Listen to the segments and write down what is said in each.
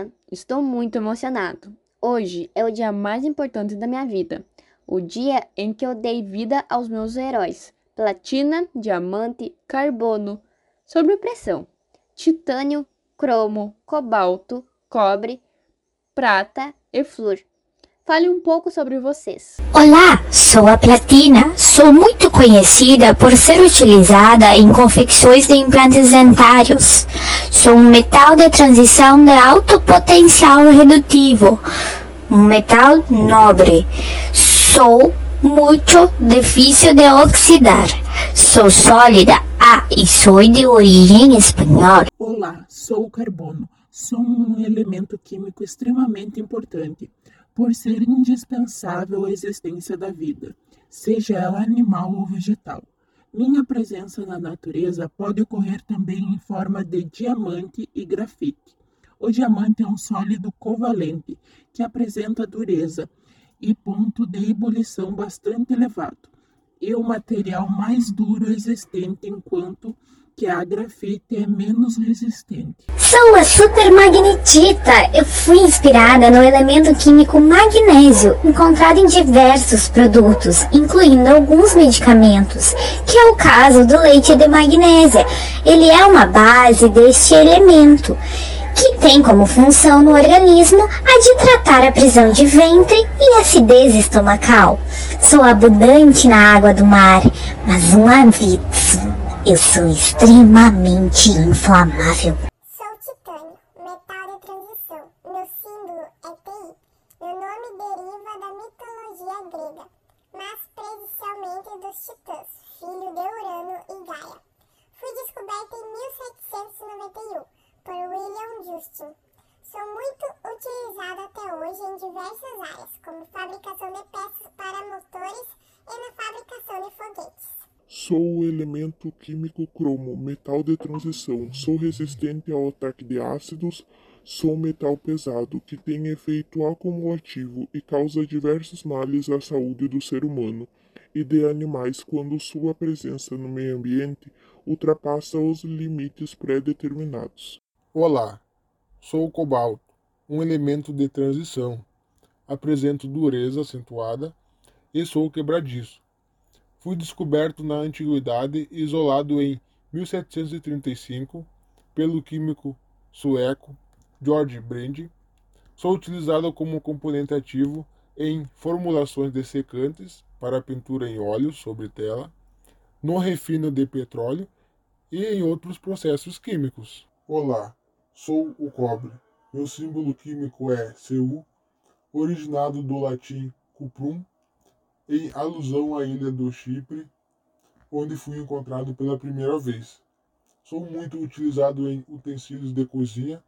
Nossa, estou muito emocionado. Hoje é o dia mais importante da minha vida. O dia em que eu dei vida aos meus heróis: platina, diamante, carbono, sob pressão, titânio, cromo, cobalto, cobre, prata e flúor. Fale um pouco sobre vocês. Olá, sou a platina. Sou muito conhecida por ser utilizada em confecções de implantes dentários. Sou um metal de transição de alto potencial redutivo, um metal nobre. Sou muito difícil de oxidar. Sou sólida. Ah, e sou de origem espanhola. Olá, sou o carbono. Sou um elemento químico extremamente importante por ser indispensável à existência da vida, seja ela animal ou vegetal. Minha presença na natureza pode ocorrer também em forma de diamante e grafite. O diamante é um sólido covalente que apresenta dureza e ponto de ebulição bastante elevado, e o material mais duro existente enquanto que a grafite é menos resistente. Sou a supermagnetita. Eu fui inspirada no elemento químico magnésio, encontrado em diversos produtos, incluindo alguns medicamentos, que é o caso do leite de magnésia. Ele é uma base deste elemento que tem como função no organismo a de tratar a prisão de ventre e acidez estomacal. Sou abundante na água do mar, mas um aviso. Eu sou extremamente inflamável. Sou o elemento químico cromo, metal de transição. Sou resistente ao ataque de ácidos. Sou metal pesado, que tem efeito acumulativo e causa diversos males à saúde do ser humano e de animais quando sua presença no meio ambiente ultrapassa os limites pré-determinados. Olá, sou o cobalto, um elemento de transição. Apresento dureza acentuada e sou quebradiço foi descoberto na antiguidade e isolado em 1735 pelo químico sueco George Brand. Sou utilizado como componente ativo em formulações de secantes para pintura em óleo sobre tela, no refino de petróleo e em outros processos químicos. Olá, sou o cobre. Meu símbolo químico é Cu, originado do latim cuprum, em alusão à ilha do Chipre, onde fui encontrado pela primeira vez. Sou muito utilizado em utensílios de cozinha,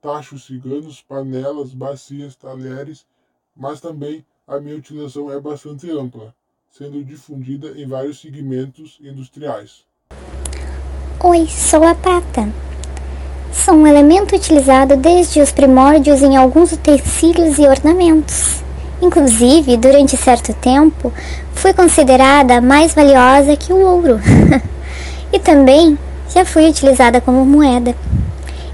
tachos ciganos, panelas, bacias, talheres, mas também a minha utilização é bastante ampla, sendo difundida em vários segmentos industriais. Oi, sou a prata. Sou um elemento utilizado desde os primórdios em alguns utensílios e ornamentos. Inclusive, durante certo tempo, fui considerada mais valiosa que o ouro. e também já fui utilizada como moeda.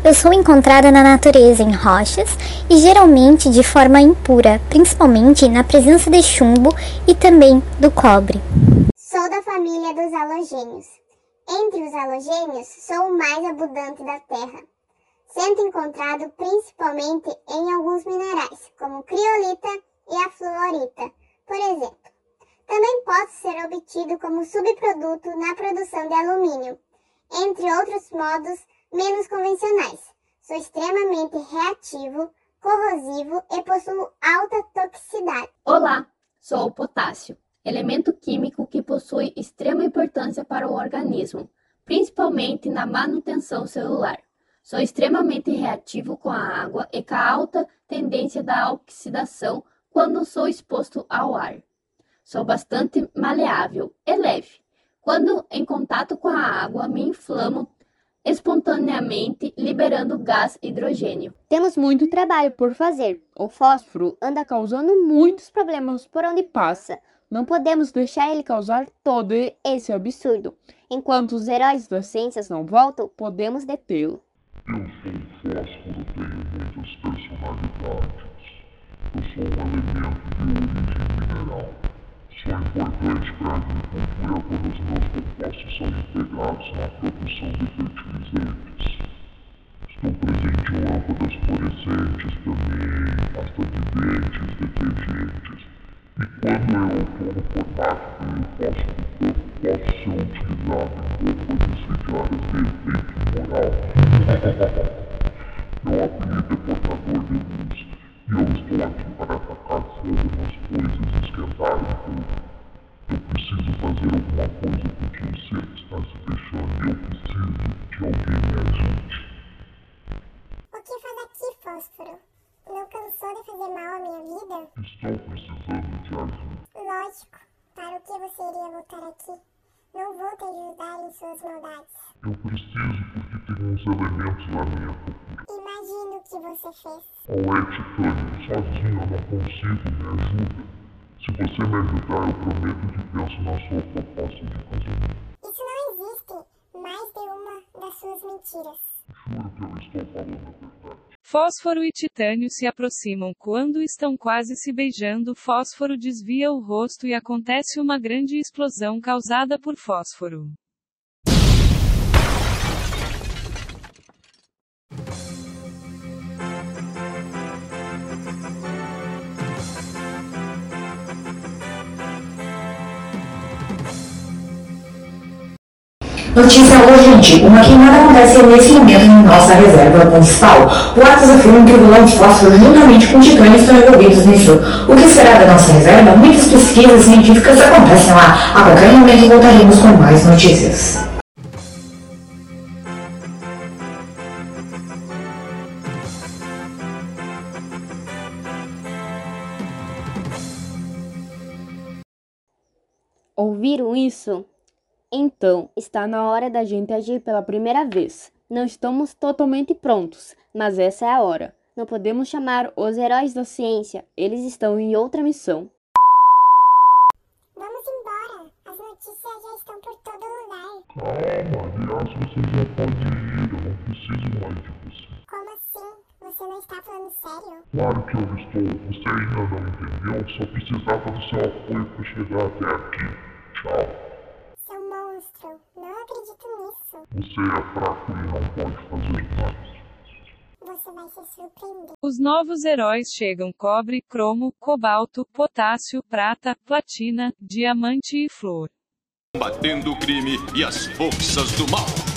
Eu sou encontrada na natureza em rochas e geralmente de forma impura, principalmente na presença de chumbo e também do cobre. Sou da família dos halogênios. Entre os halogênios, sou o mais abundante da Terra, sendo encontrado principalmente em alguns minerais, como criolita e a fluorita, por exemplo. Também pode ser obtido como subproduto na produção de alumínio, entre outros modos menos convencionais. Sou extremamente reativo, corrosivo e possuo alta toxicidade. Olá, sou o potássio, elemento químico que possui extrema importância para o organismo, principalmente na manutenção celular. Sou extremamente reativo com a água e com a alta tendência da oxidação quando sou exposto ao ar. Sou bastante maleável e leve. Quando em contato com a água, me inflamo espontaneamente, liberando gás hidrogênio. Temos muito trabalho por fazer. O fósforo anda causando muitos problemas por onde passa. Não podemos deixar ele causar todo esse absurdo. Enquanto os heróis das ciências não voltam, podemos detê-lo. Eu sou o fósforo, tenho muitas personalidades. Eu sou um elemento de origem mineral. Sou importante para a agricultura quando os meus compostos são integrados na produção de fertilizantes. Estou presente em lâmpadas fluorescentes também, pasta de dentes, detergentes. E quando eu estou no formato de fósforo posso ser utilizado em bombas incendiárias de efeito moral. Meu apelido é portador de luz porque tem uns elementos na minha cultura. Imagino o que você fez. Ou é titânio, sozinho eu não consigo, me ajuda. Se você me ajudar, eu prometo que penso na sua proposta de casamento. Isso não existe. Mais de uma das suas mentiras. Juro que eu estou falando a verdade. Fósforo e Titânio se aproximam quando estão quase se beijando. Fósforo desvia o rosto e acontece uma grande explosão causada por Fósforo. Notícia urgente. Uma queimada acontece nesse momento em nossa reserva municipal. Boatos afirmam que o vilão de fósforo juntamente com o titânio estão envolvidos nisso. O que será da nossa reserva? Muitas pesquisas científicas acontecem lá. A qualquer momento voltaremos com mais notícias. Ouviram isso? Então, está na hora da gente agir pela primeira vez. Não estamos totalmente prontos, mas essa é a hora. Não podemos chamar os heróis da ciência, eles estão em outra missão. Vamos embora. As notícias já estão por todo lugar. Calma, aliás, você já pode ir, eu não preciso mais de você. Como assim? Você não está falando sério? Claro que eu estou, você ainda não entendeu, só precisava do seu apoio para chegar até aqui. Tchau. Você é fraco e não pode fazer nada. Você vai se surpreender. Os novos heróis chegam: cobre, cromo, cobalto, potássio, prata, platina, diamante e flor. Combatendo o crime e as forças do mal.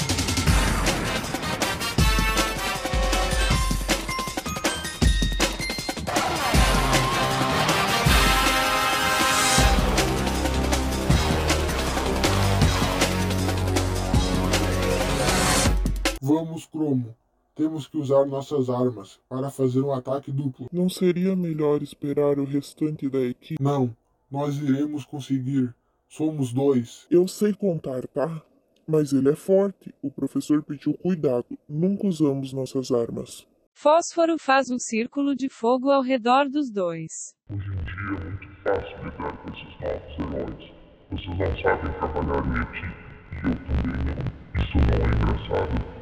Vamos, Cromo. Temos que usar nossas armas para fazer um ataque duplo. Não seria melhor esperar o restante da equipe? Não, nós iremos conseguir. Somos dois. Eu sei contar, tá? Mas ele é forte. O professor pediu cuidado. Nunca usamos nossas armas. Fósforo faz um círculo de fogo ao redor dos dois. Hoje em dia é muito fácil lidar com esses novos heróis. Vocês não sabem trabalhar em equipe. E eu também não. Isso não é engraçado.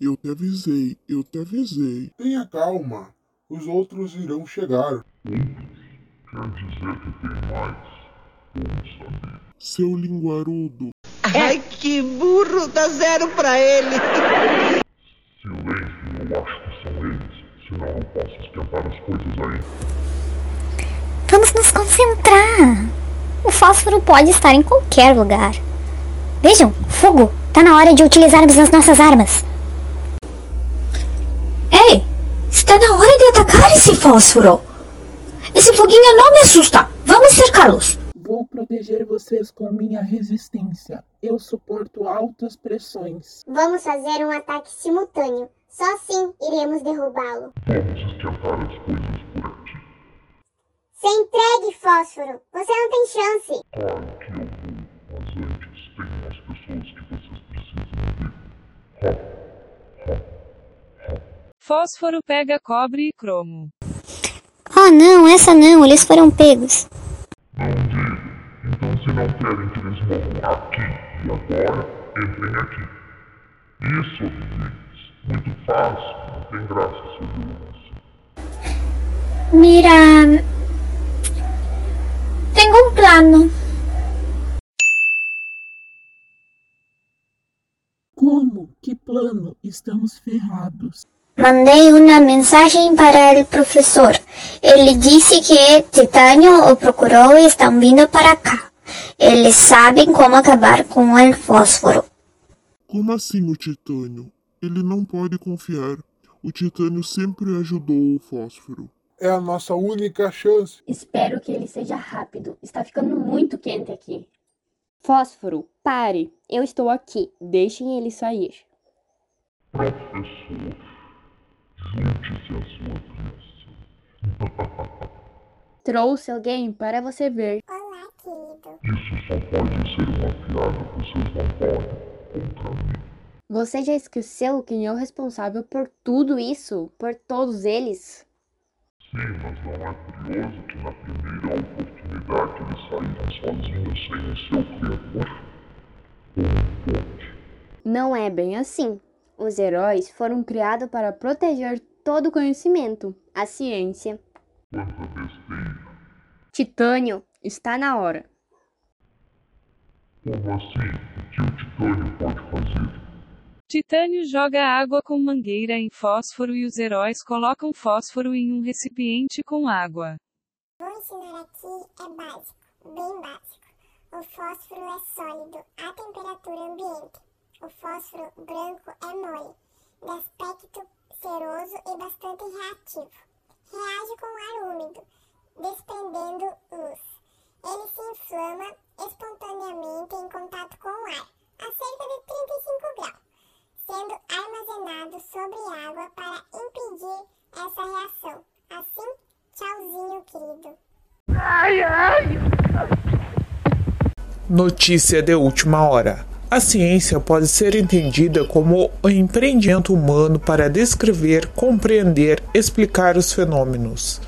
Eu te avisei, eu te avisei. Tenha calma. Os outros irão chegar. Outros? Quer dizer que tem mais? Vamos saber. Seu linguarudo. Ai, que burro! Dá zero pra ele! Silêncio, eu acho que são eles. Senão eu posso esquentar as coisas aí. Vamos nos concentrar. O fósforo pode estar em qualquer lugar. Vejam, fogo! Tá na hora de utilizarmos as nossas armas. Ei! Está na hora de atacar esse fósforo! Esse foguinho não me assusta! Vamos cercá-los! Vou proteger vocês com minha resistência. Eu suporto altas pressões. Vamos fazer um ataque simultâneo. Só assim iremos derrubá-lo. Vamos esquentar as coisas. Se entregue, Fósforo. Você não tem chance. Claro que eu vou. Mas antes, tem umas pessoas que vocês precisam ver. Fósforo pega cobre e cromo. Oh não, essa não, eles foram pegos. Não digo. Então, se não querem que eles morram aqui e agora, entrem aqui. Isso, amiguinhos. Muito fácil. Não tem graça violência. Mira. Plano. Como? Que plano? Estamos ferrados. Mandei uma mensagem para o professor. Ele disse que Titânio o procurou e estão vindo para cá. Eles sabem como acabar com o fósforo. Como assim o Titânio? Ele não pode confiar. O Titânio sempre ajudou o fósforo. É a nossa única chance. Espero que ele seja rápido. Está ficando muito quente aqui. Fósforo, pare. Eu estou aqui. Deixem ele sair. Professor, junte-se à sua criação. Trouxe alguém para você ver. Olá, querido. Isso só pode ser uma piada. Vocês não podem contra mim. Você já esqueceu quem é o responsável por tudo isso? Por todos eles? Sim, mas não é curioso que na primeira oportunidade eles saíram sozinhos sem o seu criador? Um pode? Não é bem assim. Os heróis foram criados para proteger todo o conhecimento, a ciência. Quanta besteira. Titânio, está na hora. Como assim? O que o Titânio pode fazer? Titânio joga água com mangueira em fósforo e os heróis colocam fósforo em um recipiente com água. Vou ensinar aqui é básico, bem básico. O fósforo é sólido a temperatura ambiente. O fósforo branco é mole, de aspecto ceroso e bastante reativo. Reage com ar úmido, desprendendo luz. Ele se inflama espontaneamente em contato com o ar, a cerca de 35 graus, sendo armazenado sobre água para impedir essa reação. Assim, tchauzinho, querido. Ai, ai. Notícia de última hora. A ciência pode ser entendida como o empreendimento humano para descrever, compreender, explicar os fenômenos,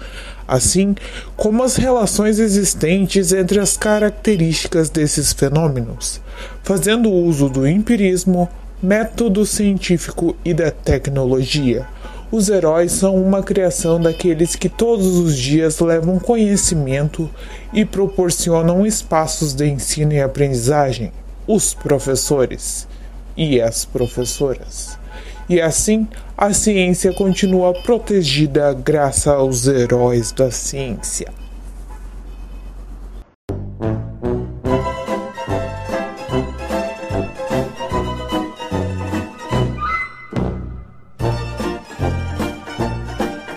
assim como as relações existentes entre as características desses fenômenos, fazendo uso do empirismo, método científico e da tecnologia. Os heróis são uma criação daqueles que todos os dias levam conhecimento e proporcionam espaços de ensino e aprendizagem os professores e as professoras. E assim, a ciência continua protegida graças aos heróis da ciência.